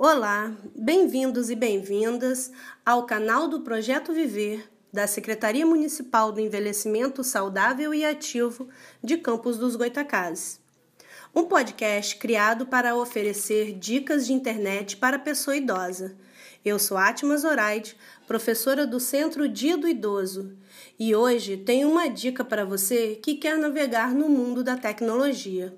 Olá, bem-vindos e bem-vindas ao canal do Projeto Viver da Secretaria Municipal do Envelhecimento Saudável e Ativo de Campos dos Goitacazes. Um podcast criado para oferecer dicas de internet para pessoa idosa. Eu sou Atma Zoraide, professora do Centro Dia do Idoso, e hoje tenho uma dica para você que quer navegar no mundo da tecnologia.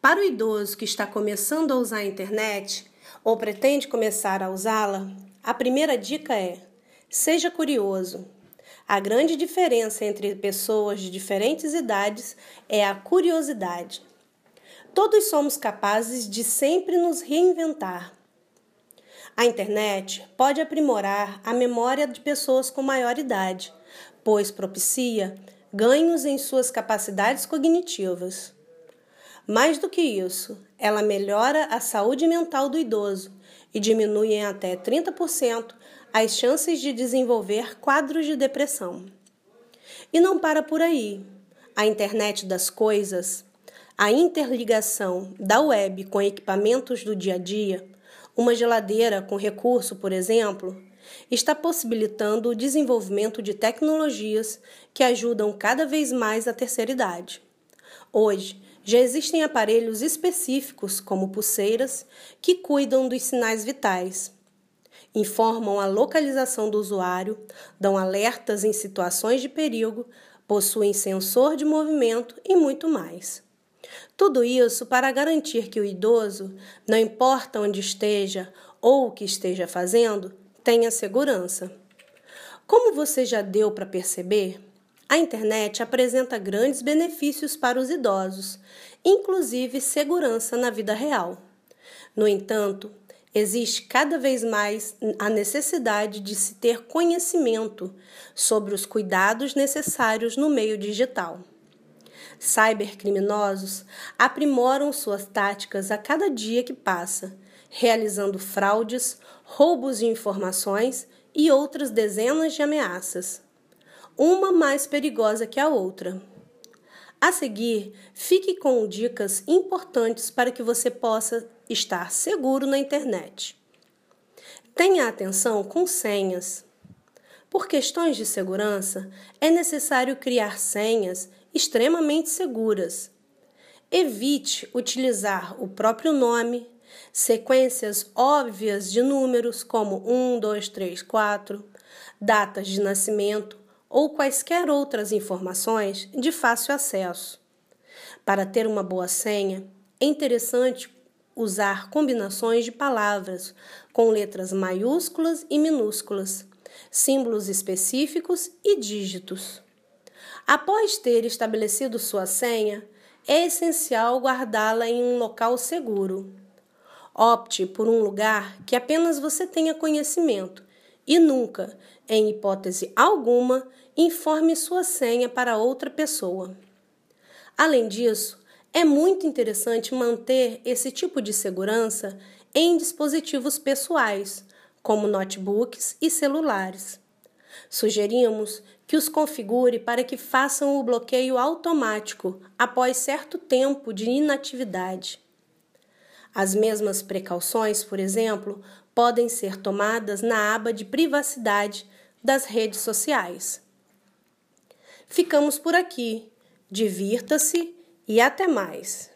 Para o idoso que está começando a usar a internet ou pretende começar a usá-la, a primeira dica é: seja curioso. A grande diferença entre pessoas de diferentes idades é a curiosidade. Todos somos capazes de sempre nos reinventar. A internet pode aprimorar a memória de pessoas com maior idade, pois propicia ganhos em suas capacidades cognitivas. Mais do que isso, ela melhora a saúde mental do idoso e diminui em até 30% as chances de desenvolver quadros de depressão. E não para por aí. A internet das coisas, a interligação da web com equipamentos do dia a dia, uma geladeira com recurso, por exemplo, está possibilitando o desenvolvimento de tecnologias que ajudam cada vez mais a terceira idade. Hoje, já existem aparelhos específicos, como pulseiras, que cuidam dos sinais vitais informam a localização do usuário, dão alertas em situações de perigo, possuem sensor de movimento e muito mais. Tudo isso para garantir que o idoso, não importa onde esteja ou o que esteja fazendo, tenha segurança. Como você já deu para perceber, a internet apresenta grandes benefícios para os idosos, inclusive segurança na vida real. No entanto, existe cada vez mais a necessidade de se ter conhecimento sobre os cuidados necessários no meio digital. Cybercriminosos aprimoram suas táticas a cada dia que passa, realizando fraudes, roubos de informações e outras dezenas de ameaças, uma mais perigosa que a outra. A seguir, fique com dicas importantes para que você possa estar seguro na internet. Tenha atenção com senhas. Por questões de segurança, é necessário criar senhas extremamente seguras. Evite utilizar o próprio nome, sequências óbvias de números como 1, 2, 3, 4, datas de nascimento ou quaisquer outras informações de fácil acesso. Para ter uma boa senha, é interessante usar combinações de palavras com letras maiúsculas e minúsculas, símbolos específicos e dígitos. Após ter estabelecido sua senha, é essencial guardá-la em um local seguro. Opte por um lugar que apenas você tenha conhecimento e nunca, em hipótese alguma, informe sua senha para outra pessoa. Além disso, é muito interessante manter esse tipo de segurança em dispositivos pessoais, como notebooks e celulares. Sugerimos que os configure para que façam o bloqueio automático após certo tempo de inatividade. As mesmas precauções, por exemplo, podem ser tomadas na aba de privacidade das redes sociais. Ficamos por aqui. Divirta-se e até mais!